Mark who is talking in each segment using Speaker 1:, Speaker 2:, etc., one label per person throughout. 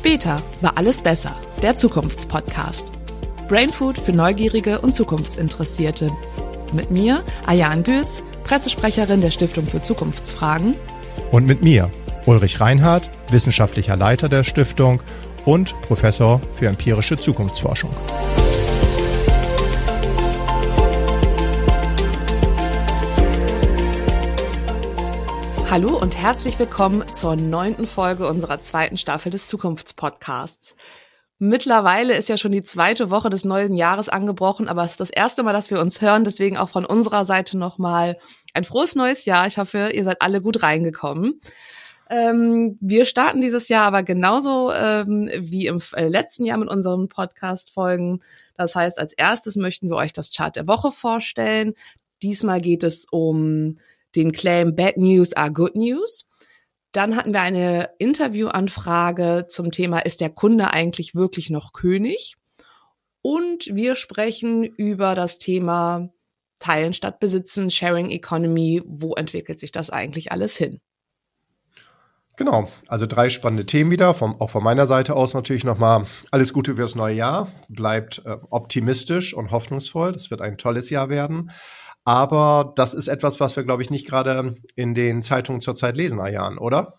Speaker 1: Später war alles besser. Der Zukunftspodcast. Brainfood für Neugierige und Zukunftsinteressierte. Mit mir, Ayan Gülz, Pressesprecherin der Stiftung für Zukunftsfragen.
Speaker 2: Und mit mir, Ulrich Reinhardt, wissenschaftlicher Leiter der Stiftung und Professor für empirische Zukunftsforschung.
Speaker 1: Hallo und herzlich willkommen zur neunten Folge unserer zweiten Staffel des Zukunftspodcasts. Mittlerweile ist ja schon die zweite Woche des neuen Jahres angebrochen, aber es ist das erste Mal, dass wir uns hören. Deswegen auch von unserer Seite nochmal ein frohes neues Jahr. Ich hoffe, ihr seid alle gut reingekommen. Ähm, wir starten dieses Jahr aber genauso ähm, wie im äh, letzten Jahr mit unseren Podcast-Folgen. Das heißt, als erstes möchten wir euch das Chart der Woche vorstellen. Diesmal geht es um den Claim Bad News are Good News. Dann hatten wir eine Interviewanfrage zum Thema, ist der Kunde eigentlich wirklich noch König? Und wir sprechen über das Thema Teilen statt Besitzen, Sharing Economy. Wo entwickelt sich das eigentlich alles hin?
Speaker 2: Genau, also drei spannende Themen wieder, vom, auch von meiner Seite aus natürlich nochmal alles Gute fürs neue Jahr. Bleibt äh, optimistisch und hoffnungsvoll. Das wird ein tolles Jahr werden. Aber das ist etwas, was wir, glaube ich, nicht gerade in den Zeitungen zurzeit lesen, Ayan, oder?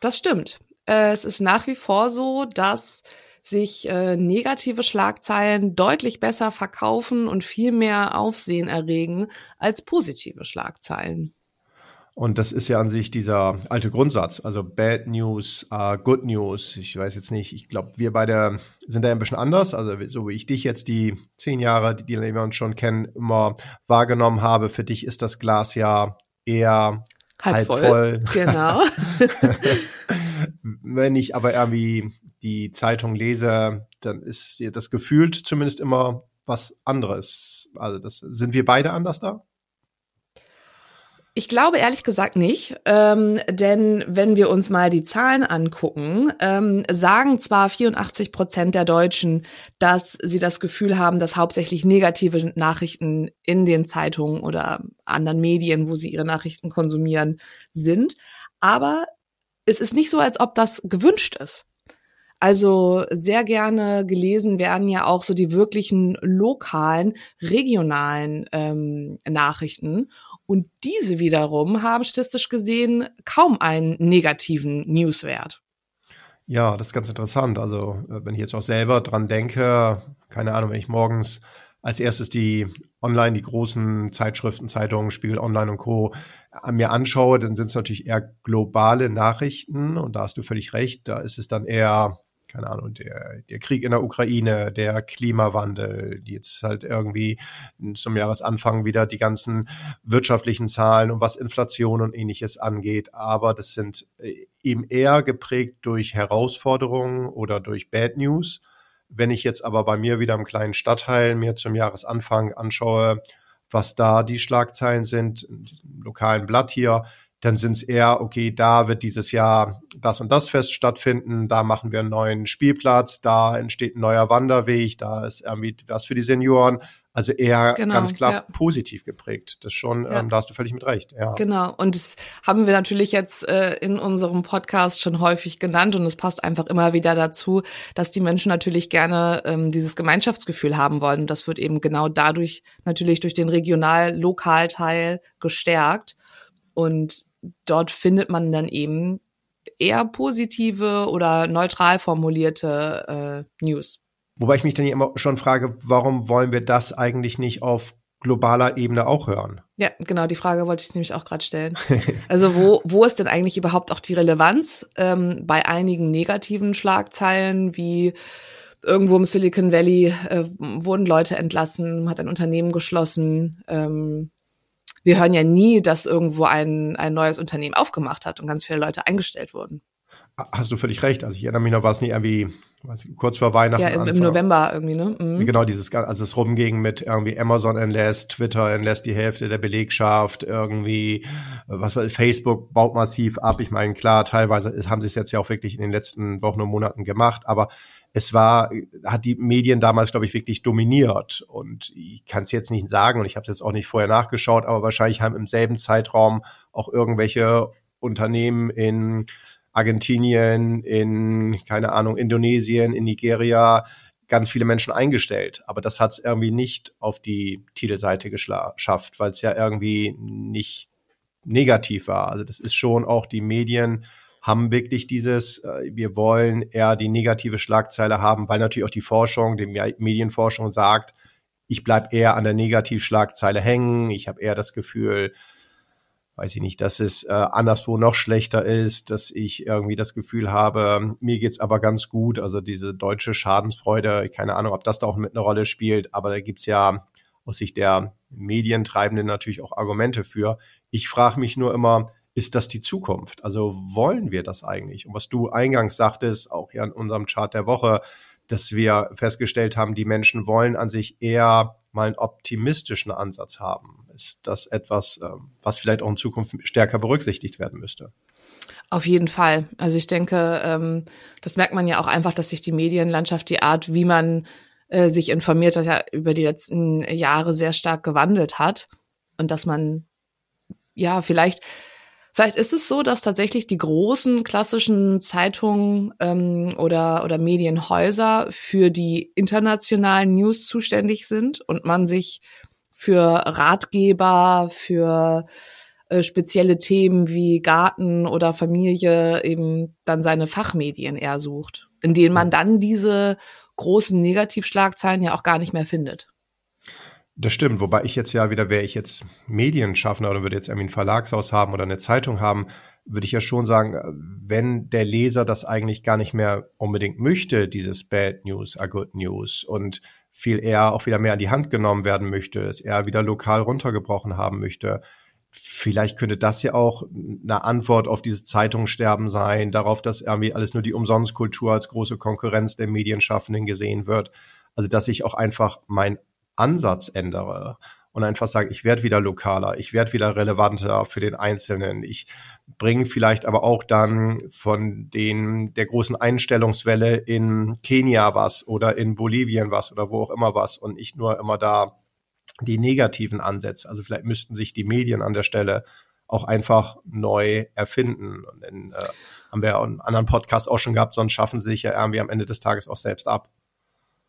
Speaker 1: Das stimmt. Äh, es ist nach wie vor so, dass sich äh, negative Schlagzeilen deutlich besser verkaufen und viel mehr Aufsehen erregen als positive Schlagzeilen.
Speaker 2: Und das ist ja an sich dieser alte Grundsatz. Also Bad News are Good News. Ich weiß jetzt nicht, ich glaube, wir beide sind da ein bisschen anders. Also so wie ich dich jetzt die zehn Jahre, die, die wir uns schon kennen, immer wahrgenommen habe, für dich ist das Glas ja eher halb, halb voll. voll.
Speaker 1: Genau.
Speaker 2: Wenn ich aber irgendwie die Zeitung lese, dann ist das gefühlt zumindest immer was anderes. Also das sind wir beide anders da?
Speaker 1: Ich glaube ehrlich gesagt nicht, ähm, denn wenn wir uns mal die Zahlen angucken, ähm, sagen zwar 84 Prozent der Deutschen, dass sie das Gefühl haben, dass hauptsächlich negative Nachrichten in den Zeitungen oder anderen Medien, wo sie ihre Nachrichten konsumieren, sind. Aber es ist nicht so, als ob das gewünscht ist. Also sehr gerne gelesen werden ja auch so die wirklichen lokalen, regionalen ähm, Nachrichten. Und diese wiederum haben statistisch gesehen kaum einen negativen Newswert.
Speaker 2: Ja, das ist ganz interessant. Also, äh, wenn ich jetzt auch selber dran denke, keine Ahnung, wenn ich morgens als erstes die online, die großen Zeitschriften, Zeitungen, Spiegel Online und Co. mir anschaue, dann sind es natürlich eher globale Nachrichten und da hast du völlig recht. Da ist es dann eher keine Ahnung, der, der Krieg in der Ukraine, der Klimawandel, die jetzt halt irgendwie zum Jahresanfang wieder die ganzen wirtschaftlichen Zahlen und was Inflation und ähnliches angeht. Aber das sind äh, eben eher geprägt durch Herausforderungen oder durch Bad News. Wenn ich jetzt aber bei mir wieder im kleinen Stadtteil mir zum Jahresanfang anschaue, was da die Schlagzeilen sind, im lokalen Blatt hier, dann sind es eher, okay, da wird dieses Jahr das und das Fest stattfinden, da machen wir einen neuen Spielplatz, da entsteht ein neuer Wanderweg, da ist irgendwie was für die Senioren. Also eher genau, ganz klar ja. positiv geprägt. Das schon, ja. ähm, da hast du völlig mit recht. Ja.
Speaker 1: Genau. Und das haben wir natürlich jetzt äh, in unserem Podcast schon häufig genannt und es passt einfach immer wieder dazu, dass die Menschen natürlich gerne ähm, dieses Gemeinschaftsgefühl haben wollen. Und das wird eben genau dadurch natürlich durch den Regional-Lokal-Teil gestärkt. Und dort findet man dann eben eher positive oder neutral formulierte äh, News.
Speaker 2: Wobei ich mich dann immer schon frage, warum wollen wir das eigentlich nicht auf globaler Ebene auch hören?
Speaker 1: Ja, genau, die Frage wollte ich nämlich auch gerade stellen. Also wo, wo ist denn eigentlich überhaupt auch die Relevanz ähm, bei einigen negativen Schlagzeilen wie irgendwo im Silicon Valley äh, wurden Leute entlassen, hat ein Unternehmen geschlossen, ähm, wir hören ja nie, dass irgendwo ein, ein neues Unternehmen aufgemacht hat und ganz viele Leute eingestellt wurden.
Speaker 2: Hast du völlig recht. Also ich erinnere mich noch, war es nicht irgendwie kurz vor Weihnachten.
Speaker 1: Ja, im, im November irgendwie, ne?
Speaker 2: Mhm. Genau, dieses, als es rumging mit irgendwie Amazon entlässt, Twitter entlässt die Hälfte der Belegschaft, irgendwie, was war, Facebook baut massiv ab. Ich meine, klar, teilweise haben sie es jetzt ja auch wirklich in den letzten Wochen und Monaten gemacht, aber es war, hat die Medien damals, glaube ich, wirklich dominiert. Und ich kann es jetzt nicht sagen und ich habe es jetzt auch nicht vorher nachgeschaut, aber wahrscheinlich haben im selben Zeitraum auch irgendwelche Unternehmen in Argentinien, in, keine Ahnung, Indonesien, in Nigeria ganz viele Menschen eingestellt. Aber das hat es irgendwie nicht auf die Titelseite geschafft, weil es ja irgendwie nicht negativ war. Also das ist schon auch die Medien haben wirklich dieses, äh, wir wollen eher die negative Schlagzeile haben, weil natürlich auch die Forschung, die Medienforschung sagt, ich bleib eher an der Negativschlagzeile hängen. Ich habe eher das Gefühl, weiß ich nicht, dass es äh, anderswo noch schlechter ist, dass ich irgendwie das Gefühl habe, mir geht's aber ganz gut. Also diese deutsche Schadensfreude, keine Ahnung, ob das da auch mit einer Rolle spielt, aber da gibt's ja aus Sicht der Medientreibenden natürlich auch Argumente für. Ich frage mich nur immer, ist das die Zukunft? Also wollen wir das eigentlich? Und was du eingangs sagtest, auch ja in unserem Chart der Woche, dass wir festgestellt haben, die Menschen wollen an sich eher mal einen optimistischen Ansatz haben. Ist das etwas, ähm, was vielleicht auch in Zukunft stärker berücksichtigt werden müsste?
Speaker 1: Auf jeden Fall. Also ich denke, ähm, das merkt man ja auch einfach, dass sich die Medienlandschaft, die Art, wie man äh, sich informiert, das ja über die letzten Jahre sehr stark gewandelt hat und dass man ja vielleicht Vielleicht ist es so, dass tatsächlich die großen klassischen Zeitungen ähm, oder, oder Medienhäuser für die internationalen News zuständig sind und man sich für Ratgeber, für äh, spezielle Themen wie Garten oder Familie eben dann seine Fachmedien eher sucht, in denen man dann diese großen Negativschlagzeilen ja auch gar nicht mehr findet.
Speaker 2: Das stimmt, wobei ich jetzt ja wieder, wäre ich jetzt Medienschaffner oder würde jetzt irgendwie ein Verlagshaus haben oder eine Zeitung haben, würde ich ja schon sagen, wenn der Leser das eigentlich gar nicht mehr unbedingt möchte, dieses Bad News are Good News und viel eher auch wieder mehr an die Hand genommen werden möchte, es eher wieder lokal runtergebrochen haben möchte, vielleicht könnte das ja auch eine Antwort auf dieses Zeitungssterben sein, darauf, dass irgendwie alles nur die Umsonstkultur als große Konkurrenz der Medienschaffenden gesehen wird. Also, dass ich auch einfach mein Ansatz ändere und einfach sage, ich werde wieder lokaler, ich werde wieder relevanter für den Einzelnen. Ich bringe vielleicht aber auch dann von den der großen Einstellungswelle in Kenia was oder in Bolivien was oder wo auch immer was und nicht nur immer da die negativen Ansätze. Also vielleicht müssten sich die Medien an der Stelle auch einfach neu erfinden. Und dann äh, haben wir einen anderen Podcast auch schon gehabt, sonst schaffen sie sich ja irgendwie am Ende des Tages auch selbst ab.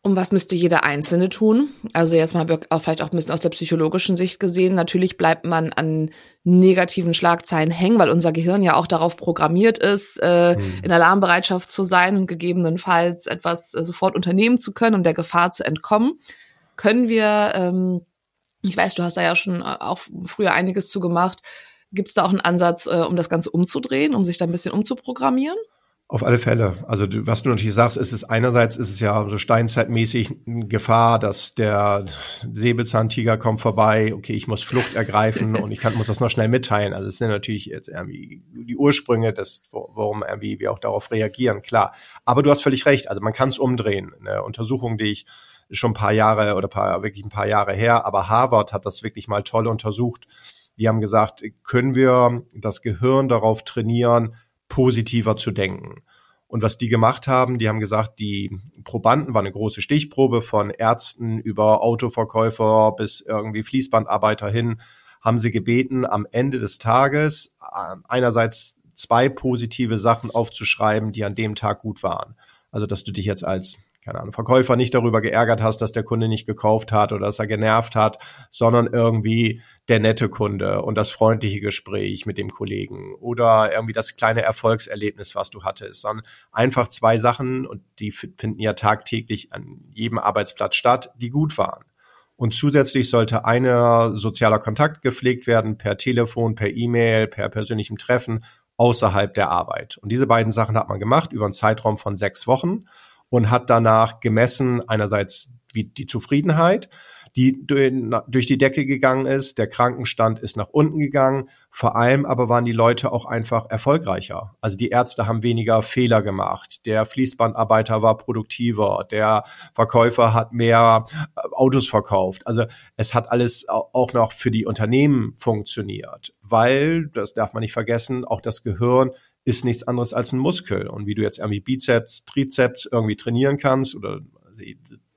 Speaker 1: Und was müsste jeder Einzelne tun? Also jetzt mal auch vielleicht auch ein bisschen aus der psychologischen Sicht gesehen. Natürlich bleibt man an negativen Schlagzeilen hängen, weil unser Gehirn ja auch darauf programmiert ist, äh, mhm. in Alarmbereitschaft zu sein und gegebenenfalls etwas äh, sofort unternehmen zu können, um der Gefahr zu entkommen. Können wir, ähm, ich weiß, du hast da ja schon äh, auch früher einiges zu gemacht. Gibt es da auch einen Ansatz, äh, um das Ganze umzudrehen, um sich da ein bisschen umzuprogrammieren?
Speaker 2: Auf alle Fälle. Also du, was du natürlich sagst, ist es einerseits ist es ja so steinzeitmäßig eine Gefahr, dass der Säbelzahntiger kommt vorbei, okay, ich muss Flucht ergreifen und ich kann, muss das noch schnell mitteilen. Also es sind natürlich jetzt irgendwie die Ursprünge, des, warum irgendwie wir auch darauf reagieren, klar. Aber du hast völlig recht, also man kann es umdrehen. Eine Untersuchung, die ich schon ein paar Jahre oder paar, wirklich ein paar Jahre her, aber Harvard hat das wirklich mal toll untersucht. Die haben gesagt, können wir das Gehirn darauf trainieren, positiver zu denken. Und was die gemacht haben, die haben gesagt, die Probanden war eine große Stichprobe von Ärzten über Autoverkäufer bis irgendwie Fließbandarbeiter hin, haben sie gebeten, am Ende des Tages äh, einerseits zwei positive Sachen aufzuschreiben, die an dem Tag gut waren. Also, dass du dich jetzt als keine Ahnung, Verkäufer nicht darüber geärgert hast, dass der Kunde nicht gekauft hat oder dass er genervt hat, sondern irgendwie der nette Kunde und das freundliche Gespräch mit dem Kollegen oder irgendwie das kleine Erfolgserlebnis, was du hattest, sondern einfach zwei Sachen und die finden ja tagtäglich an jedem Arbeitsplatz statt, die gut waren. Und zusätzlich sollte einer sozialer Kontakt gepflegt werden per Telefon, per E-Mail, per persönlichem Treffen außerhalb der Arbeit. Und diese beiden Sachen hat man gemacht über einen Zeitraum von sechs Wochen und hat danach gemessen einerseits die Zufriedenheit, die durch die Decke gegangen ist, der Krankenstand ist nach unten gegangen, vor allem aber waren die Leute auch einfach erfolgreicher. Also die Ärzte haben weniger Fehler gemacht, der Fließbandarbeiter war produktiver, der Verkäufer hat mehr äh, Autos verkauft. Also es hat alles auch noch für die Unternehmen funktioniert, weil, das darf man nicht vergessen, auch das Gehirn ist nichts anderes als ein Muskel. Und wie du jetzt irgendwie Bizeps, Trizeps irgendwie trainieren kannst oder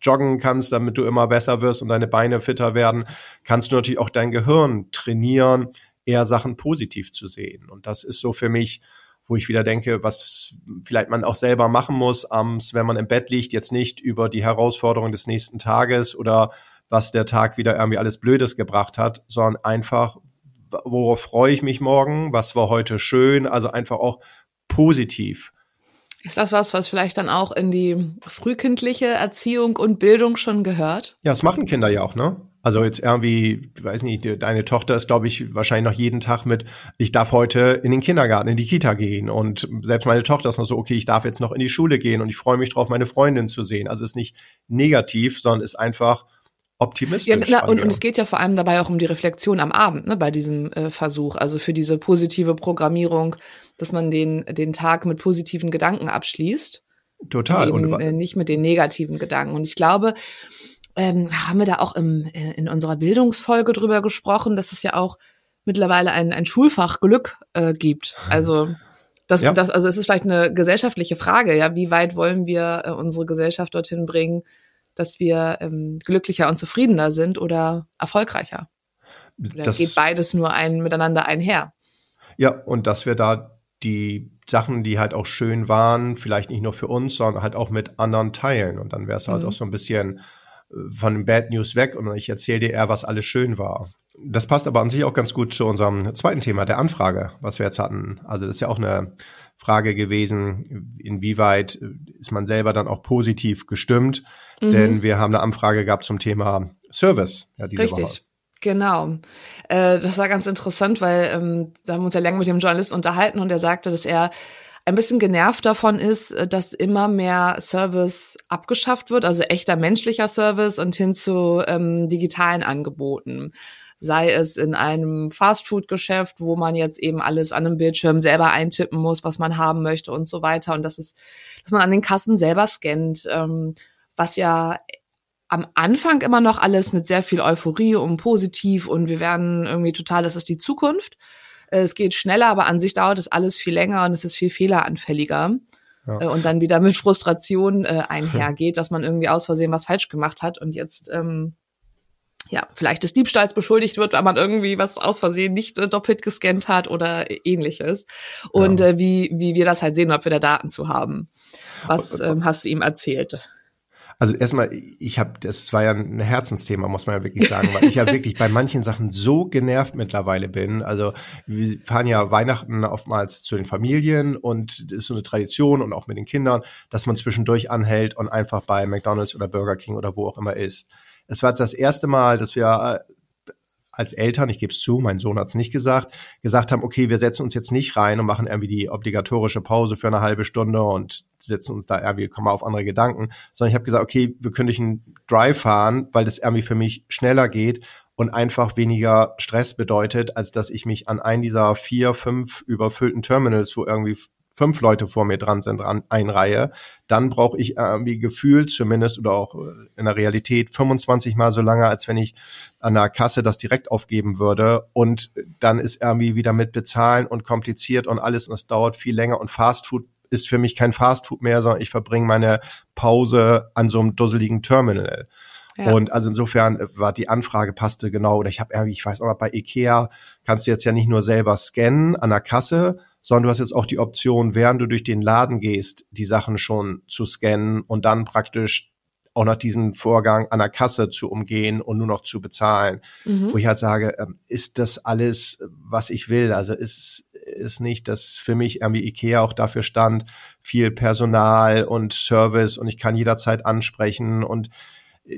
Speaker 2: joggen kannst, damit du immer besser wirst und deine Beine fitter werden, kannst du natürlich auch dein Gehirn trainieren, eher Sachen positiv zu sehen. Und das ist so für mich, wo ich wieder denke, was vielleicht man auch selber machen muss, abends, wenn man im Bett liegt, jetzt nicht über die Herausforderung des nächsten Tages oder was der Tag wieder irgendwie alles Blödes gebracht hat, sondern einfach, worauf freue ich mich morgen, was war heute schön, also einfach auch positiv.
Speaker 1: Ist das was, was vielleicht dann auch in die frühkindliche Erziehung und Bildung schon gehört?
Speaker 2: Ja, das machen Kinder ja auch, ne? Also jetzt irgendwie, weiß nicht, deine Tochter ist, glaube ich, wahrscheinlich noch jeden Tag mit, ich darf heute in den Kindergarten, in die Kita gehen. Und selbst meine Tochter ist noch so, okay, ich darf jetzt noch in die Schule gehen und ich freue mich drauf, meine Freundin zu sehen. Also es ist nicht negativ, sondern ist einfach, optimistisch. Ja,
Speaker 1: na, und, und es geht ja vor allem dabei auch um die Reflexion am Abend, ne, bei diesem äh, Versuch. Also für diese positive Programmierung, dass man den, den Tag mit positiven Gedanken abschließt.
Speaker 2: Total.
Speaker 1: Und, eben, äh, nicht mit den negativen Gedanken. Und ich glaube, ähm, haben wir da auch im, äh, in unserer Bildungsfolge drüber gesprochen, dass es ja auch mittlerweile ein, ein Schulfach Glück äh, gibt. Also das, ja. das, also es ist vielleicht eine gesellschaftliche Frage, ja, wie weit wollen wir äh, unsere Gesellschaft dorthin bringen, dass wir ähm, glücklicher und zufriedener sind oder erfolgreicher. Oder das geht beides nur ein, miteinander einher.
Speaker 2: Ja, und dass wir da die Sachen, die halt auch schön waren, vielleicht nicht nur für uns, sondern halt auch mit anderen teilen. Und dann wäre es halt mhm. auch so ein bisschen äh, von den Bad News weg und ich erzähle dir eher, was alles schön war. Das passt aber an sich auch ganz gut zu unserem zweiten Thema, der Anfrage, was wir jetzt hatten. Also das ist ja auch eine Frage gewesen, inwieweit ist man selber dann auch positiv gestimmt mhm. denn wir haben eine Anfrage gehabt zum Thema Service
Speaker 1: ja, diese Richtig. Woche. Genau. Äh, das war ganz interessant, weil ähm, da haben wir uns ja länger mit dem Journalist unterhalten und er sagte, dass er ein bisschen genervt davon ist, äh, dass immer mehr Service abgeschafft wird, also echter menschlicher Service und hin zu ähm, digitalen Angeboten. Sei es in einem Fastfood-Geschäft, wo man jetzt eben alles an einem Bildschirm selber eintippen muss, was man haben möchte und so weiter. Und das ist, dass man an den Kassen selber scannt. Ähm, was ja am Anfang immer noch alles mit sehr viel Euphorie und positiv und wir werden irgendwie total, das ist die Zukunft. Äh, es geht schneller, aber an sich dauert es alles viel länger und es ist viel fehleranfälliger. Ja. Äh, und dann wieder mit Frustration äh, einhergeht, dass man irgendwie aus Versehen was falsch gemacht hat und jetzt ähm, ja, vielleicht des Diebstahls beschuldigt wird, weil man irgendwie was aus Versehen nicht äh, doppelt gescannt hat oder ähnliches. Und ja. äh, wie, wie wir das halt sehen, ob wir da Daten zu haben. Was ähm, hast du ihm erzählt?
Speaker 2: Also erstmal, ich habe, das war ja ein Herzensthema, muss man ja wirklich sagen, weil ich ja wirklich bei manchen Sachen so genervt mittlerweile bin. Also wir fahren ja Weihnachten oftmals zu den Familien und das ist so eine Tradition und auch mit den Kindern, dass man zwischendurch anhält und einfach bei McDonald's oder Burger King oder wo auch immer isst. Es war jetzt das erste Mal, dass wir als Eltern, ich gebe es zu, mein Sohn hat es nicht gesagt, gesagt haben, okay, wir setzen uns jetzt nicht rein und machen irgendwie die obligatorische Pause für eine halbe Stunde und setzen uns da irgendwie, kommen auf andere Gedanken, sondern ich habe gesagt, okay, wir können durch einen Drive fahren, weil das irgendwie für mich schneller geht und einfach weniger Stress bedeutet, als dass ich mich an einen dieser vier, fünf überfüllten Terminals, wo irgendwie fünf Leute vor mir dran sind, dran einreihe, dann brauche ich irgendwie gefühlt zumindest oder auch äh, in der Realität 25 mal so lange, als wenn ich an der Kasse das direkt aufgeben würde. Und dann ist irgendwie wieder mit bezahlen und kompliziert und alles und es dauert viel länger und Fastfood ist für mich kein Fastfood mehr, sondern ich verbringe meine Pause an so einem dusseligen Terminal. Ja. Und also insofern war die Anfrage passte genau. Oder ich habe irgendwie, ich weiß auch noch, bei Ikea kannst du jetzt ja nicht nur selber scannen an der Kasse, sondern du hast jetzt auch die Option, während du durch den Laden gehst, die Sachen schon zu scannen und dann praktisch auch noch diesen Vorgang an der Kasse zu umgehen und nur noch zu bezahlen. Mhm. Wo ich halt sage, ähm, ist das alles, was ich will? Also ist, ist nicht, dass für mich irgendwie Ikea auch dafür stand, viel Personal und Service und ich kann jederzeit ansprechen und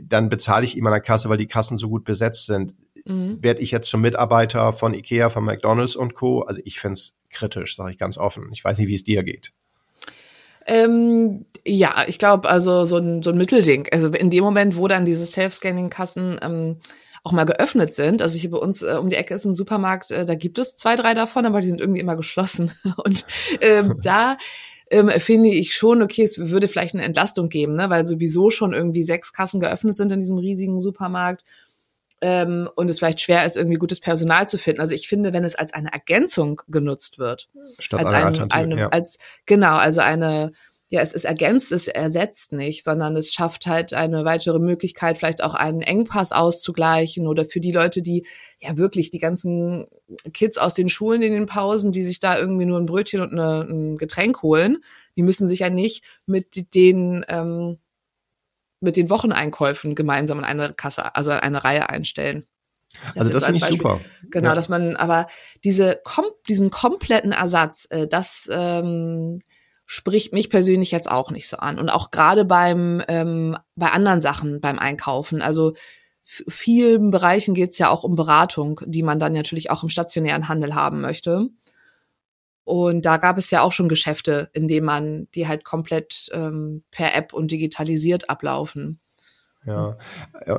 Speaker 2: dann bezahle ich ihm an der Kasse, weil die Kassen so gut besetzt sind. Mhm. Werde ich jetzt zum Mitarbeiter von Ikea, von McDonalds und Co. Also ich finde es kritisch, sage ich ganz offen. Ich weiß nicht, wie es dir geht.
Speaker 1: Ähm, ja, ich glaube, also so ein, so ein Mittelding. Also in dem Moment, wo dann diese Self-Scanning-Kassen ähm, auch mal geöffnet sind. Also hier bei uns äh, um die Ecke ist ein Supermarkt, äh, da gibt es zwei, drei davon, aber die sind irgendwie immer geschlossen. Und ähm, da ähm, finde ich schon, okay, es würde vielleicht eine Entlastung geben, ne? weil sowieso schon irgendwie sechs Kassen geöffnet sind in diesem riesigen Supermarkt ähm, und es vielleicht schwer ist, irgendwie gutes Personal zu finden. Also ich finde, wenn es als eine Ergänzung genutzt wird,
Speaker 2: Statt
Speaker 1: als eine, eine ja. als genau, also eine ja, es, es ergänzt, es ersetzt nicht, sondern es schafft halt eine weitere Möglichkeit, vielleicht auch einen Engpass auszugleichen oder für die Leute, die ja wirklich die ganzen Kids aus den Schulen in den Pausen, die sich da irgendwie nur ein Brötchen und eine, ein Getränk holen, die müssen sich ja nicht mit den ähm, mit den Wocheneinkäufen gemeinsam in eine Kasse, also in eine Reihe einstellen.
Speaker 2: Das also das finde ich super.
Speaker 1: Genau, ja. dass man aber diese kom diesen kompletten Ersatz, äh, das ähm, spricht mich persönlich jetzt auch nicht so an. Und auch gerade beim ähm, bei anderen Sachen beim Einkaufen. Also vielen Bereichen geht es ja auch um Beratung, die man dann natürlich auch im stationären Handel haben möchte. Und da gab es ja auch schon Geschäfte, in denen man die halt komplett ähm, per App und digitalisiert ablaufen.
Speaker 2: Ja,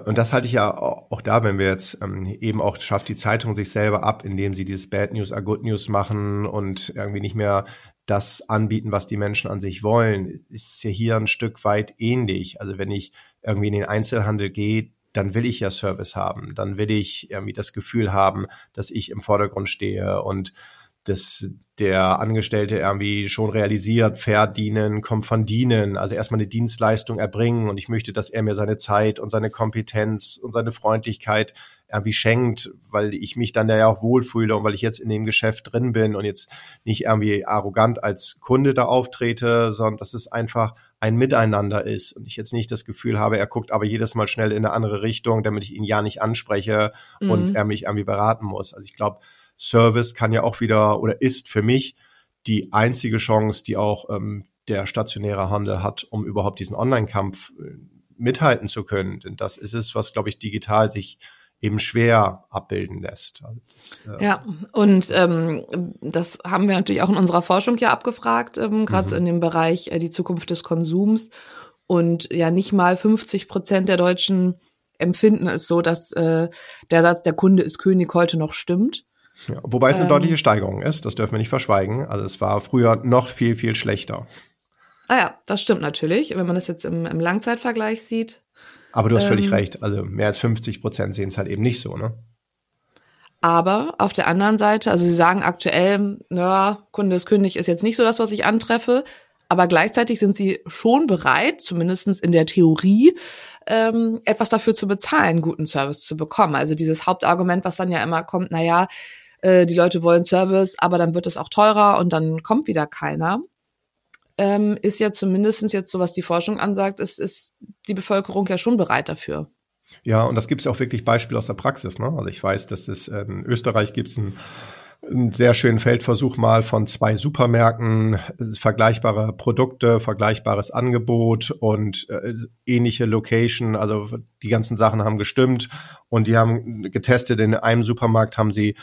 Speaker 2: und das halte ich ja auch da, wenn wir jetzt ähm, eben auch schafft die Zeitung sich selber ab, indem sie dieses Bad News are Good News machen und irgendwie nicht mehr das anbieten, was die Menschen an sich wollen, ist ja hier ein Stück weit ähnlich. Also wenn ich irgendwie in den Einzelhandel gehe, dann will ich ja Service haben, dann will ich irgendwie das Gefühl haben, dass ich im Vordergrund stehe und dass der Angestellte irgendwie schon realisiert, verdienen, kommt von dienen, also erstmal eine Dienstleistung erbringen und ich möchte, dass er mir seine Zeit und seine Kompetenz und seine Freundlichkeit irgendwie schenkt, weil ich mich dann da ja auch wohlfühle und weil ich jetzt in dem Geschäft drin bin und jetzt nicht irgendwie arrogant als Kunde da auftrete, sondern dass es einfach ein Miteinander ist und ich jetzt nicht das Gefühl habe, er guckt aber jedes Mal schnell in eine andere Richtung, damit ich ihn ja nicht anspreche mhm. und er mich irgendwie beraten muss. Also ich glaube, Service kann ja auch wieder oder ist für mich die einzige Chance, die auch ähm, der stationäre Handel hat, um überhaupt diesen Online-Kampf äh, mithalten zu können. Denn das ist es, was, glaube ich, digital sich eben schwer abbilden lässt. Also
Speaker 1: das, äh ja, und ähm, das haben wir natürlich auch in unserer Forschung ja abgefragt, ähm, gerade mhm. so in dem Bereich äh, die Zukunft des Konsums. Und ja, nicht mal 50 Prozent der Deutschen empfinden es so, dass äh, der Satz, der Kunde ist König heute noch stimmt.
Speaker 2: Ja, wobei es eine ähm, deutliche Steigerung ist, das dürfen wir nicht verschweigen. Also es war früher noch viel, viel schlechter.
Speaker 1: Ah ja, das stimmt natürlich. Wenn man das jetzt im, im Langzeitvergleich sieht.
Speaker 2: Aber du hast ähm, völlig recht. Also mehr als 50 Prozent sehen es halt eben nicht so, ne?
Speaker 1: Aber auf der anderen Seite, also sie sagen aktuell, ja, Kunde ist König ist jetzt nicht so das, was ich antreffe. Aber gleichzeitig sind sie schon bereit, zumindestens in der Theorie, ähm, etwas dafür zu bezahlen, guten Service zu bekommen. Also dieses Hauptargument, was dann ja immer kommt, na ja, äh, die Leute wollen Service, aber dann wird es auch teurer und dann kommt wieder keiner. Ähm, ist ja zumindestens jetzt so, was die Forschung ansagt, ist, ist die Bevölkerung ja schon bereit dafür.
Speaker 2: Ja, und das gibt es ja auch wirklich Beispiele aus der Praxis. Ne? Also ich weiß, dass es in Österreich gibt es ein einen sehr schönen Feldversuch mal von zwei Supermärkten, vergleichbare Produkte, vergleichbares Angebot und äh, ähnliche Location. Also die ganzen Sachen haben gestimmt und die haben getestet. In einem Supermarkt haben sie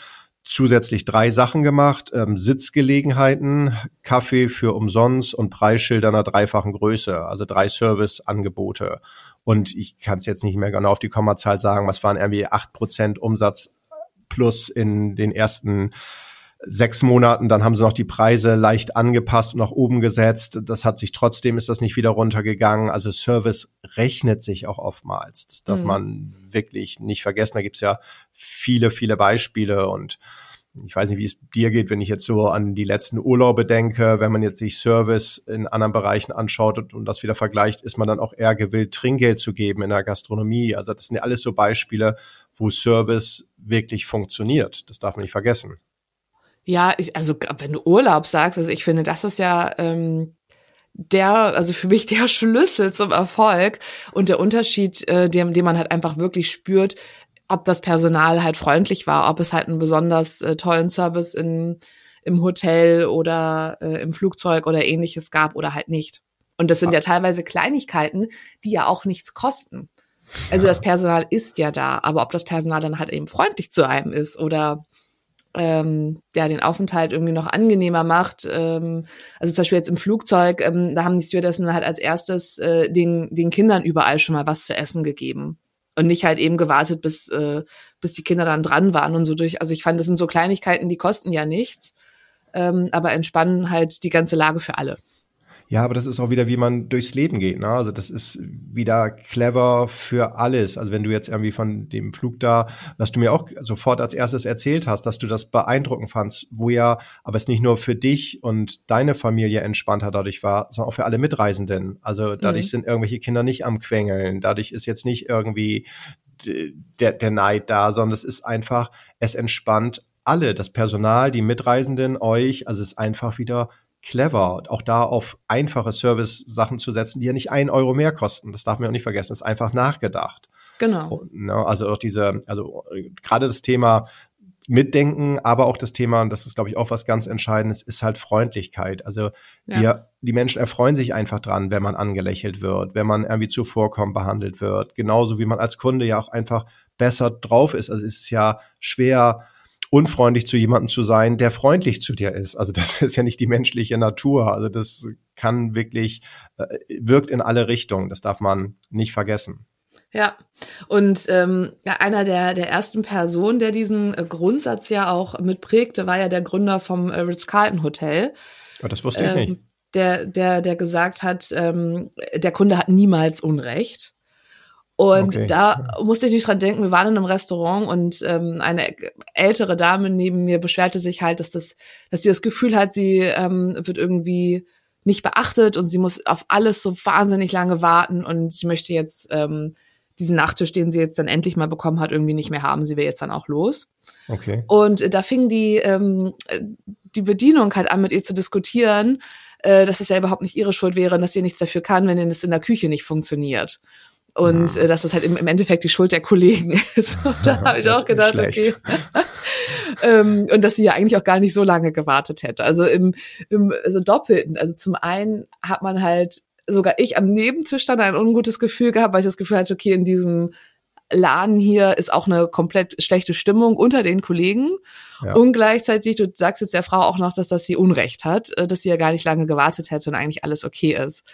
Speaker 2: zusätzlich drei Sachen gemacht. Ähm, Sitzgelegenheiten, Kaffee für umsonst und Preisschilder einer dreifachen Größe, also drei Serviceangebote. Und ich kann es jetzt nicht mehr genau auf die Kommazahl sagen, was waren irgendwie acht Prozent Umsatz plus in den ersten sechs Monaten, dann haben sie noch die Preise leicht angepasst und nach oben gesetzt. Das hat sich trotzdem, ist das nicht wieder runtergegangen. Also Service rechnet sich auch oftmals. Das darf mhm. man wirklich nicht vergessen. Da gibt's ja viele, viele Beispiele und ich weiß nicht, wie es dir geht, wenn ich jetzt so an die letzten Urlaube denke, wenn man jetzt sich Service in anderen Bereichen anschaut und, und das wieder vergleicht, ist man dann auch eher gewillt, Trinkgeld zu geben in der Gastronomie. Also das sind ja alles so Beispiele, wo Service wirklich funktioniert. Das darf man nicht vergessen.
Speaker 1: Ja, ich, also wenn du Urlaub sagst, also ich finde, das ist ja ähm, der, also für mich der Schlüssel zum Erfolg und der Unterschied, äh, den, den man halt einfach wirklich spürt, ob das Personal halt freundlich war, ob es halt einen besonders äh, tollen Service in, im Hotel oder äh, im Flugzeug oder ähnliches gab oder halt nicht. Und das sind ah. ja teilweise Kleinigkeiten, die ja auch nichts kosten. Also das Personal ist ja da, aber ob das Personal dann halt eben freundlich zu einem ist oder ähm, ja den Aufenthalt irgendwie noch angenehmer macht. Ähm, also zum Beispiel jetzt im Flugzeug, ähm, da haben die Stewardessen halt als erstes äh, den, den Kindern überall schon mal was zu essen gegeben und nicht halt eben gewartet, bis, äh, bis die Kinder dann dran waren und so durch. Also ich fand, das sind so Kleinigkeiten, die kosten ja nichts, ähm, aber entspannen halt die ganze Lage für alle.
Speaker 2: Ja, aber das ist auch wieder, wie man durchs Leben geht. Ne? Also das ist wieder clever für alles. Also wenn du jetzt irgendwie von dem Flug da, was du mir auch sofort als erstes erzählt hast, dass du das beeindruckend fandst, wo ja, aber es nicht nur für dich und deine Familie entspannter dadurch war, sondern auch für alle Mitreisenden. Also dadurch mhm. sind irgendwelche Kinder nicht am Quengeln. Dadurch ist jetzt nicht irgendwie der, der Neid da, sondern es ist einfach, es entspannt alle, das Personal, die Mitreisenden, euch. Also es ist einfach wieder clever, auch da auf einfache Service-Sachen zu setzen, die ja nicht ein Euro mehr kosten. Das darf man auch nicht vergessen. Das ist einfach nachgedacht.
Speaker 1: Genau.
Speaker 2: Ne, also auch diese, also gerade das Thema Mitdenken, aber auch das Thema, und das ist, glaube ich, auch was ganz Entscheidendes, ist halt Freundlichkeit. Also ja. wir, die Menschen erfreuen sich einfach dran, wenn man angelächelt wird, wenn man irgendwie zuvorkommen behandelt wird. Genauso wie man als Kunde ja auch einfach besser drauf ist. Also es ist ja schwer, unfreundlich zu jemandem zu sein, der freundlich zu dir ist. Also das ist ja nicht die menschliche Natur. Also das kann wirklich, äh, wirkt in alle Richtungen. Das darf man nicht vergessen.
Speaker 1: Ja, und ähm, ja, einer der, der ersten Personen, der diesen äh, Grundsatz ja auch mitprägte, war ja der Gründer vom äh, Ritz-Carlton Hotel.
Speaker 2: Ja, das wusste ich ähm, nicht.
Speaker 1: Der, der, der gesagt hat, ähm, der Kunde hat niemals Unrecht. Und okay. da musste ich nicht dran denken, wir waren in einem Restaurant und ähm, eine ältere Dame neben mir beschwerte sich halt, dass das, dass sie das Gefühl hat, sie ähm, wird irgendwie nicht beachtet und sie muss auf alles so wahnsinnig lange warten und sie möchte jetzt ähm, diesen Nachtisch, den sie jetzt dann endlich mal bekommen hat, irgendwie nicht mehr haben. Sie will jetzt dann auch los.
Speaker 2: Okay.
Speaker 1: Und da fing die ähm, die Bedienung halt an, mit ihr zu diskutieren, äh, dass es ja überhaupt nicht ihre Schuld wäre und dass sie nichts dafür kann, wenn es in der Küche nicht funktioniert und ja. äh, dass das halt im, Endeffekt die Schuld der Kollegen ist. Und da habe ich auch gedacht, okay. ähm, und dass sie ja eigentlich auch gar nicht so lange gewartet hätte. Also im, im also Doppelten. Also zum einen hat man halt sogar ich am Nebentisch dann ein ungutes Gefühl gehabt, weil ich das Gefühl hatte, okay, in diesem Laden hier ist auch eine komplett schlechte Stimmung unter den Kollegen. Ja. Und gleichzeitig, du sagst jetzt der Frau auch noch, dass das sie Unrecht hat, äh, dass sie ja gar nicht lange gewartet hätte und eigentlich alles okay ist.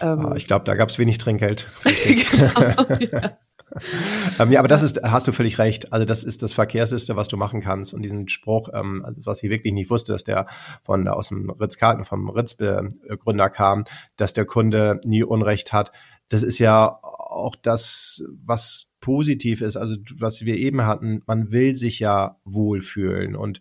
Speaker 2: Ähm, ah, ich glaube, da gab es wenig Trinkgeld. genau, ja. ähm, ja, aber das ist, hast du völlig recht. Also das ist das Verkehrssystem, was du machen kannst. Und diesen Spruch, ähm, was ich wirklich nicht wusste, dass der von aus dem Ritz-Carlton, vom Ritz-Gründer kam, dass der Kunde nie Unrecht hat. Das ist ja auch das, was positiv ist. Also was wir eben hatten, man will sich ja wohlfühlen und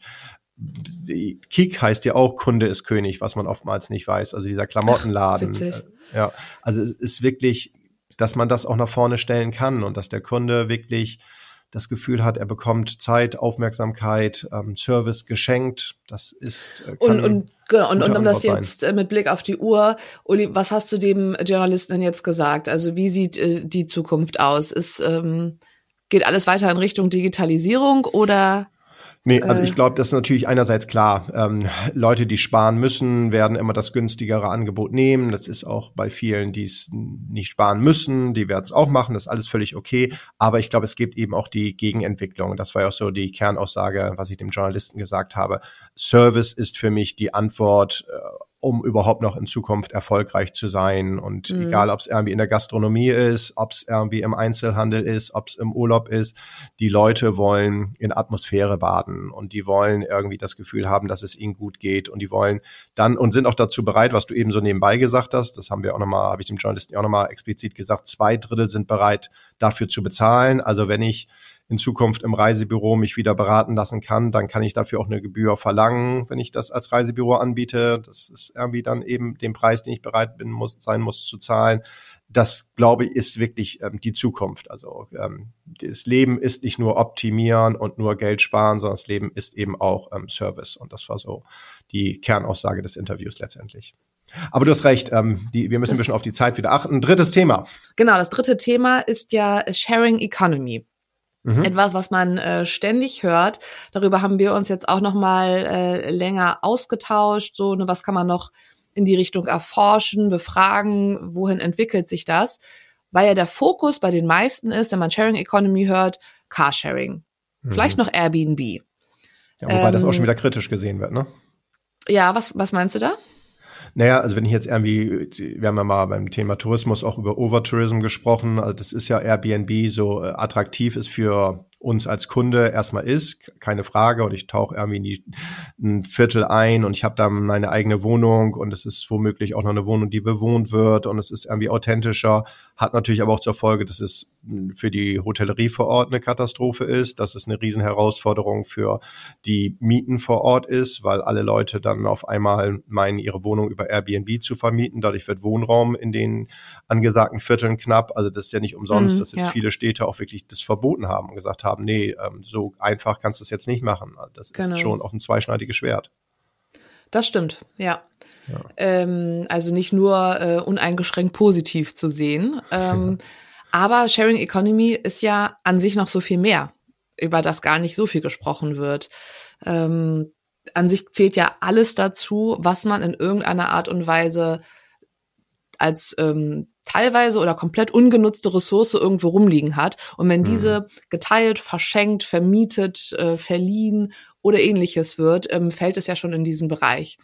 Speaker 2: Kick heißt ja auch Kunde ist König, was man oftmals nicht weiß. Also dieser Klamottenladen. Ach, ja, also es ist wirklich, dass man das auch nach vorne stellen kann und dass der Kunde wirklich das Gefühl hat, er bekommt Zeit, Aufmerksamkeit, ähm, Service geschenkt. Das ist
Speaker 1: äh, und und genau und, und um das jetzt. Äh, mit Blick auf die Uhr, Uli, was hast du dem Journalisten denn jetzt gesagt? Also wie sieht äh, die Zukunft aus? Ist ähm, geht alles weiter in Richtung Digitalisierung oder
Speaker 2: Nee, also ich äh. glaube, das ist natürlich einerseits klar. Ähm, Leute, die sparen müssen, werden immer das günstigere Angebot nehmen. Das ist auch bei vielen, die es nicht sparen müssen, die werden es auch machen. Das ist alles völlig okay. Aber ich glaube, es gibt eben auch die Gegenentwicklung. Das war ja auch so die Kernaussage, was ich dem Journalisten gesagt habe. Service ist für mich die Antwort äh, um überhaupt noch in Zukunft erfolgreich zu sein. Und mhm. egal, ob es irgendwie in der Gastronomie ist, ob es irgendwie im Einzelhandel ist, ob es im Urlaub ist, die Leute wollen in Atmosphäre baden und die wollen irgendwie das Gefühl haben, dass es ihnen gut geht und die wollen dann und sind auch dazu bereit, was du eben so nebenbei gesagt hast, das haben wir auch nochmal, habe ich dem Journalisten auch nochmal explizit gesagt, zwei Drittel sind bereit, dafür zu bezahlen. Also wenn ich in Zukunft im Reisebüro mich wieder beraten lassen kann, dann kann ich dafür auch eine Gebühr verlangen, wenn ich das als Reisebüro anbiete. Das ist irgendwie dann eben den Preis, den ich bereit bin, muss, sein muss zu zahlen. Das, glaube ich, ist wirklich ähm, die Zukunft. Also ähm, das Leben ist nicht nur optimieren und nur Geld sparen, sondern das Leben ist eben auch ähm, Service. Und das war so die Kernaussage des Interviews letztendlich. Aber du hast recht, ähm, die, wir müssen ein bisschen auf die Zeit wieder achten. Drittes Thema.
Speaker 1: Genau, das dritte Thema ist ja Sharing Economy. Mhm. Etwas, was man äh, ständig hört. Darüber haben wir uns jetzt auch noch mal äh, länger ausgetauscht. So, ne, was kann man noch in die Richtung erforschen, befragen, wohin entwickelt sich das? Weil ja der Fokus bei den meisten ist, wenn man Sharing Economy hört, Carsharing. Mhm. Vielleicht noch Airbnb.
Speaker 2: Ja, wobei ähm, das auch schon ähm, wieder kritisch gesehen wird, ne?
Speaker 1: Ja, was, was meinst du da?
Speaker 2: Naja, also wenn ich jetzt irgendwie, wir haben ja mal beim Thema Tourismus auch über Overtourism gesprochen, also das ist ja Airbnb so äh, attraktiv ist für uns als Kunde erstmal ist, keine Frage. Und ich tauche irgendwie in die, ein Viertel ein und ich habe dann meine eigene Wohnung und es ist womöglich auch noch eine Wohnung, die bewohnt wird und es ist irgendwie authentischer. Hat natürlich aber auch zur Folge, dass es für die Hotellerie vor Ort eine Katastrophe ist, dass es eine Riesenherausforderung für die Mieten vor Ort ist, weil alle Leute dann auf einmal meinen, ihre Wohnung über Airbnb zu vermieten. Dadurch wird Wohnraum in den angesagten Vierteln knapp. Also das ist ja nicht umsonst, mm, dass jetzt ja. viele Städte auch wirklich das verboten haben und gesagt haben, nee, ähm, so einfach kannst du es jetzt nicht machen. Das genau. ist schon auch ein zweischneidiges Schwert.
Speaker 1: Das stimmt, ja. ja. Ähm, also nicht nur äh, uneingeschränkt positiv zu sehen. Ähm, aber Sharing Economy ist ja an sich noch so viel mehr, über das gar nicht so viel gesprochen wird. Ähm, an sich zählt ja alles dazu, was man in irgendeiner Art und Weise als ähm, teilweise oder komplett ungenutzte Ressource irgendwo rumliegen hat. Und wenn mhm. diese geteilt, verschenkt, vermietet, äh, verliehen oder ähnliches wird, ähm, fällt es ja schon in diesen Bereich.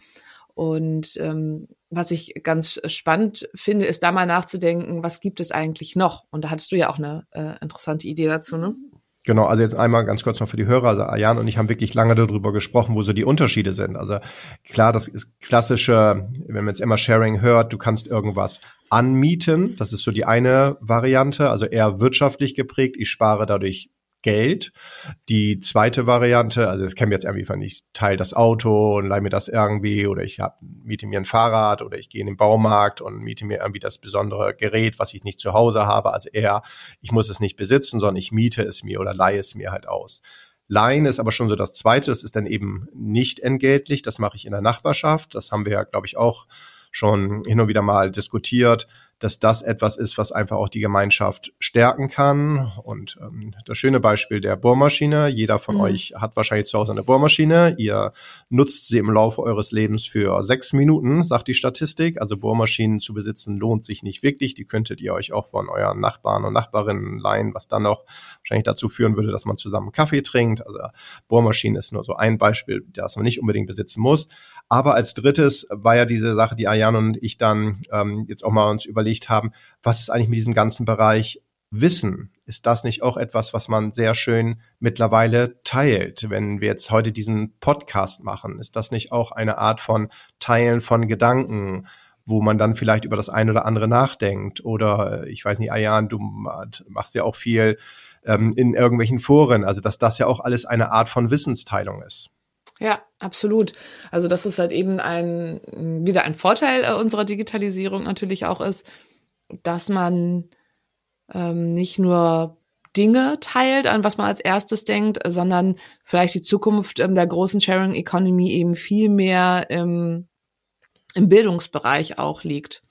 Speaker 1: Und ähm, was ich ganz spannend finde, ist da mal nachzudenken, was gibt es eigentlich noch? Und da hattest du ja auch eine äh, interessante Idee dazu, ne?
Speaker 2: Genau, also jetzt einmal ganz kurz noch für die Hörer. Also Ayan und ich haben wirklich lange darüber gesprochen, wo so die Unterschiede sind. Also klar, das ist klassische, wenn man jetzt immer Sharing hört, du kannst irgendwas anmieten. Das ist so die eine Variante, also eher wirtschaftlich geprägt. Ich spare dadurch Geld. Die zweite Variante, also das kennen wir jetzt irgendwie von, ich teile das Auto und leih mir das irgendwie oder ich hab, miete mir ein Fahrrad oder ich gehe in den Baumarkt und miete mir irgendwie das besondere Gerät, was ich nicht zu Hause habe. Also eher, ich muss es nicht besitzen, sondern ich miete es mir oder leihe es mir halt aus. Leihen ist aber schon so das Zweite, das ist dann eben nicht entgeltlich, das mache ich in der Nachbarschaft. Das haben wir ja, glaube ich, auch schon hin und wieder mal diskutiert dass das etwas ist, was einfach auch die Gemeinschaft stärken kann. Und ähm, das schöne Beispiel der Bohrmaschine. Jeder von mhm. euch hat wahrscheinlich zu Hause eine Bohrmaschine. Ihr nutzt sie im Laufe eures Lebens für sechs Minuten, sagt die Statistik. Also Bohrmaschinen zu besitzen lohnt sich nicht wirklich. Die könntet ihr euch auch von euren Nachbarn und Nachbarinnen leihen, was dann auch wahrscheinlich dazu führen würde, dass man zusammen Kaffee trinkt. Also Bohrmaschinen ist nur so ein Beispiel, das man nicht unbedingt besitzen muss. Aber als drittes war ja diese Sache, die Ayan und ich dann ähm, jetzt auch mal uns überlegt haben, was ist eigentlich mit diesem ganzen Bereich Wissen? Ist das nicht auch etwas, was man sehr schön mittlerweile teilt? Wenn wir jetzt heute diesen Podcast machen, ist das nicht auch eine Art von Teilen von Gedanken? wo man dann vielleicht über das eine oder andere nachdenkt. Oder äh, ich weiß nicht, Ayan, du machst ja auch viel ähm, in irgendwelchen Foren. Also dass das ja auch alles eine Art von Wissensteilung ist.
Speaker 1: Ja, absolut. Also das ist halt eben ein wieder ein Vorteil äh, unserer Digitalisierung natürlich auch ist, dass man ähm, nicht nur Dinge teilt, an was man als erstes denkt, sondern vielleicht die Zukunft ähm, der großen Sharing Economy eben viel mehr im, im Bildungsbereich auch liegt.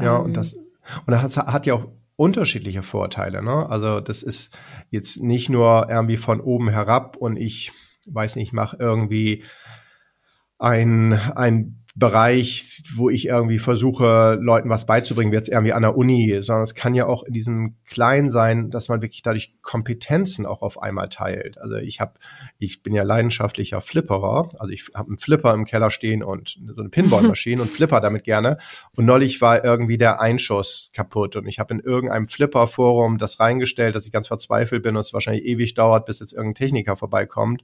Speaker 2: Ja, ähm, und das und das hat ja auch unterschiedliche Vorteile. Ne? Also das ist jetzt nicht nur irgendwie von oben herab und ich weiß nicht, ich mache irgendwie ein, ein Bereich, wo ich irgendwie versuche, Leuten was beizubringen, wie jetzt irgendwie an der Uni, sondern es kann ja auch in diesem Kleinen sein, dass man wirklich dadurch Kompetenzen auch auf einmal teilt. Also ich habe, ich bin ja leidenschaftlicher Flipperer, also ich habe einen Flipper im Keller stehen und so eine Pinballmaschine und flipper damit gerne. Und neulich war irgendwie der Einschuss kaputt und ich habe in irgendeinem Flipper-Forum das reingestellt, dass ich ganz verzweifelt bin und es wahrscheinlich ewig dauert, bis jetzt irgendein Techniker vorbeikommt.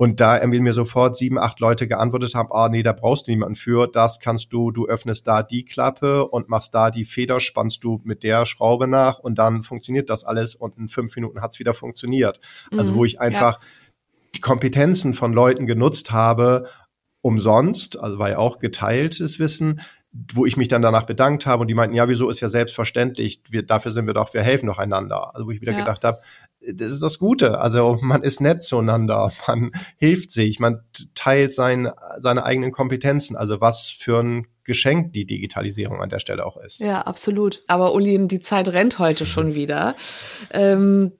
Speaker 2: Und da irgendwie mir sofort sieben, acht Leute geantwortet haben, ah nee, da brauchst du niemanden für, das kannst du, du öffnest da die Klappe und machst da die Feder, spannst du mit der Schraube nach und dann funktioniert das alles und in fünf Minuten hat's wieder funktioniert. Also mhm, wo ich einfach ja. die Kompetenzen von Leuten genutzt habe, umsonst, also war ja auch geteiltes Wissen, wo ich mich dann danach bedankt habe und die meinten, ja, wieso ist ja selbstverständlich, wir, dafür sind wir doch, wir helfen doch einander. Also wo ich wieder ja. gedacht habe, das ist das Gute. Also man ist nett zueinander, man hilft sich, man teilt sein, seine eigenen Kompetenzen. Also was für ein Geschenk die Digitalisierung an der Stelle auch ist.
Speaker 1: Ja, absolut. Aber Uli, die Zeit rennt heute schon wieder. Ähm,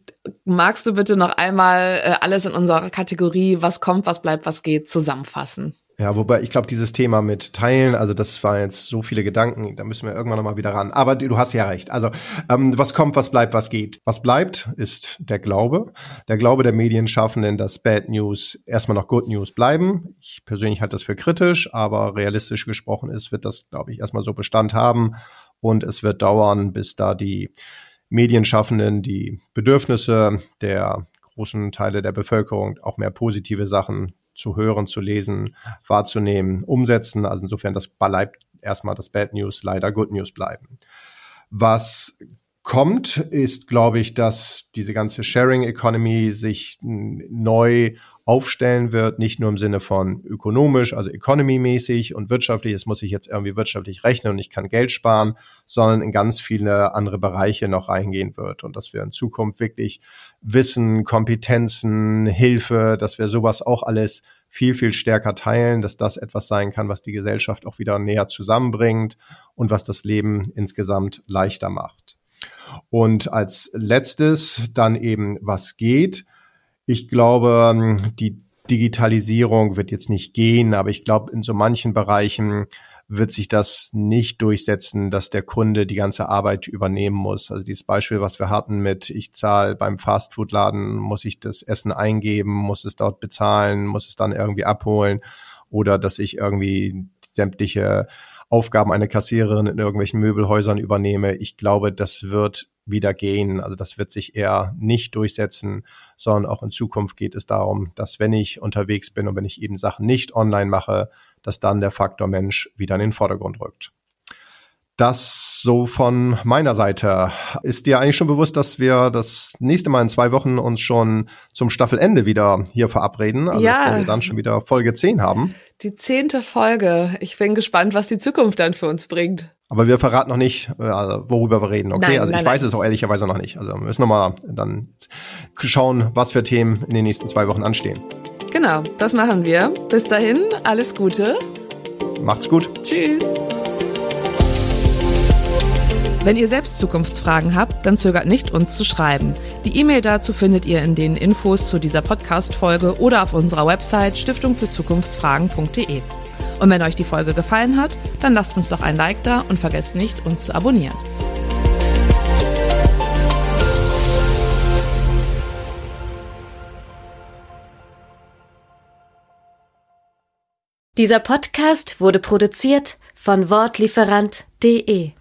Speaker 1: magst du bitte noch einmal äh, alles in unserer Kategorie, was kommt, was bleibt, was geht, zusammenfassen?
Speaker 2: Ja, wobei ich glaube, dieses Thema mit Teilen, also das war jetzt so viele Gedanken, da müssen wir irgendwann nochmal wieder ran. Aber du hast ja recht. Also ähm, was kommt, was bleibt, was geht. Was bleibt, ist der Glaube. Der Glaube der Medienschaffenden, dass Bad News erstmal noch Good News bleiben. Ich persönlich halte das für kritisch, aber realistisch gesprochen ist, wird das, glaube ich, erstmal so Bestand haben. Und es wird dauern, bis da die Medienschaffenden die Bedürfnisse der großen Teile der Bevölkerung auch mehr positive Sachen zu hören, zu lesen, wahrzunehmen, umsetzen. Also insofern, das bleibt erstmal das Bad News, leider Good News bleiben. Was kommt, ist, glaube ich, dass diese ganze Sharing Economy sich neu aufstellen wird, nicht nur im Sinne von ökonomisch, also economy-mäßig und wirtschaftlich, es muss sich jetzt irgendwie wirtschaftlich rechnen und ich kann Geld sparen, sondern in ganz viele andere Bereiche noch reingehen wird und dass wir in Zukunft wirklich Wissen, Kompetenzen, Hilfe, dass wir sowas auch alles viel, viel stärker teilen, dass das etwas sein kann, was die Gesellschaft auch wieder näher zusammenbringt und was das Leben insgesamt leichter macht. Und als letztes dann eben, was geht. Ich glaube, ähm, die Digitalisierung wird jetzt nicht gehen, aber ich glaube, in so manchen Bereichen wird sich das nicht durchsetzen, dass der Kunde die ganze Arbeit übernehmen muss. Also dieses Beispiel, was wir hatten mit, ich zahle beim Fastfood-Laden, muss ich das Essen eingeben, muss es dort bezahlen, muss es dann irgendwie abholen oder dass ich irgendwie sämtliche Aufgaben einer Kassiererin in irgendwelchen Möbelhäusern übernehme. Ich glaube, das wird wieder gehen. Also das wird sich eher nicht durchsetzen, sondern auch in Zukunft geht es darum, dass wenn ich unterwegs bin und wenn ich eben Sachen nicht online mache, dass dann der Faktor Mensch wieder in den Vordergrund rückt. Das so von meiner Seite. Ist dir eigentlich schon bewusst, dass wir das nächste Mal in zwei Wochen uns schon zum Staffelende wieder hier verabreden? Also ja. dass wir dann schon wieder Folge 10 haben.
Speaker 1: Die zehnte Folge. Ich bin gespannt, was die Zukunft dann für uns bringt.
Speaker 2: Aber wir verraten noch nicht, äh, worüber wir reden. Okay, nein, also nein, ich nein. weiß es auch ehrlicherweise noch nicht. Also wir müssen nochmal dann schauen, was für Themen in den nächsten zwei Wochen anstehen.
Speaker 1: Genau, das machen wir. Bis dahin, alles Gute.
Speaker 2: Macht's gut.
Speaker 1: Tschüss. Wenn ihr selbst Zukunftsfragen habt, dann zögert nicht, uns zu schreiben. Die E-Mail dazu findet ihr in den Infos zu dieser Podcast-Folge oder auf unserer Website stiftungfürzukunftsfragen.de. Und wenn euch die Folge gefallen hat, dann lasst uns doch ein Like da und vergesst nicht, uns zu abonnieren.
Speaker 3: Dieser Podcast wurde produziert von Wortlieferant.de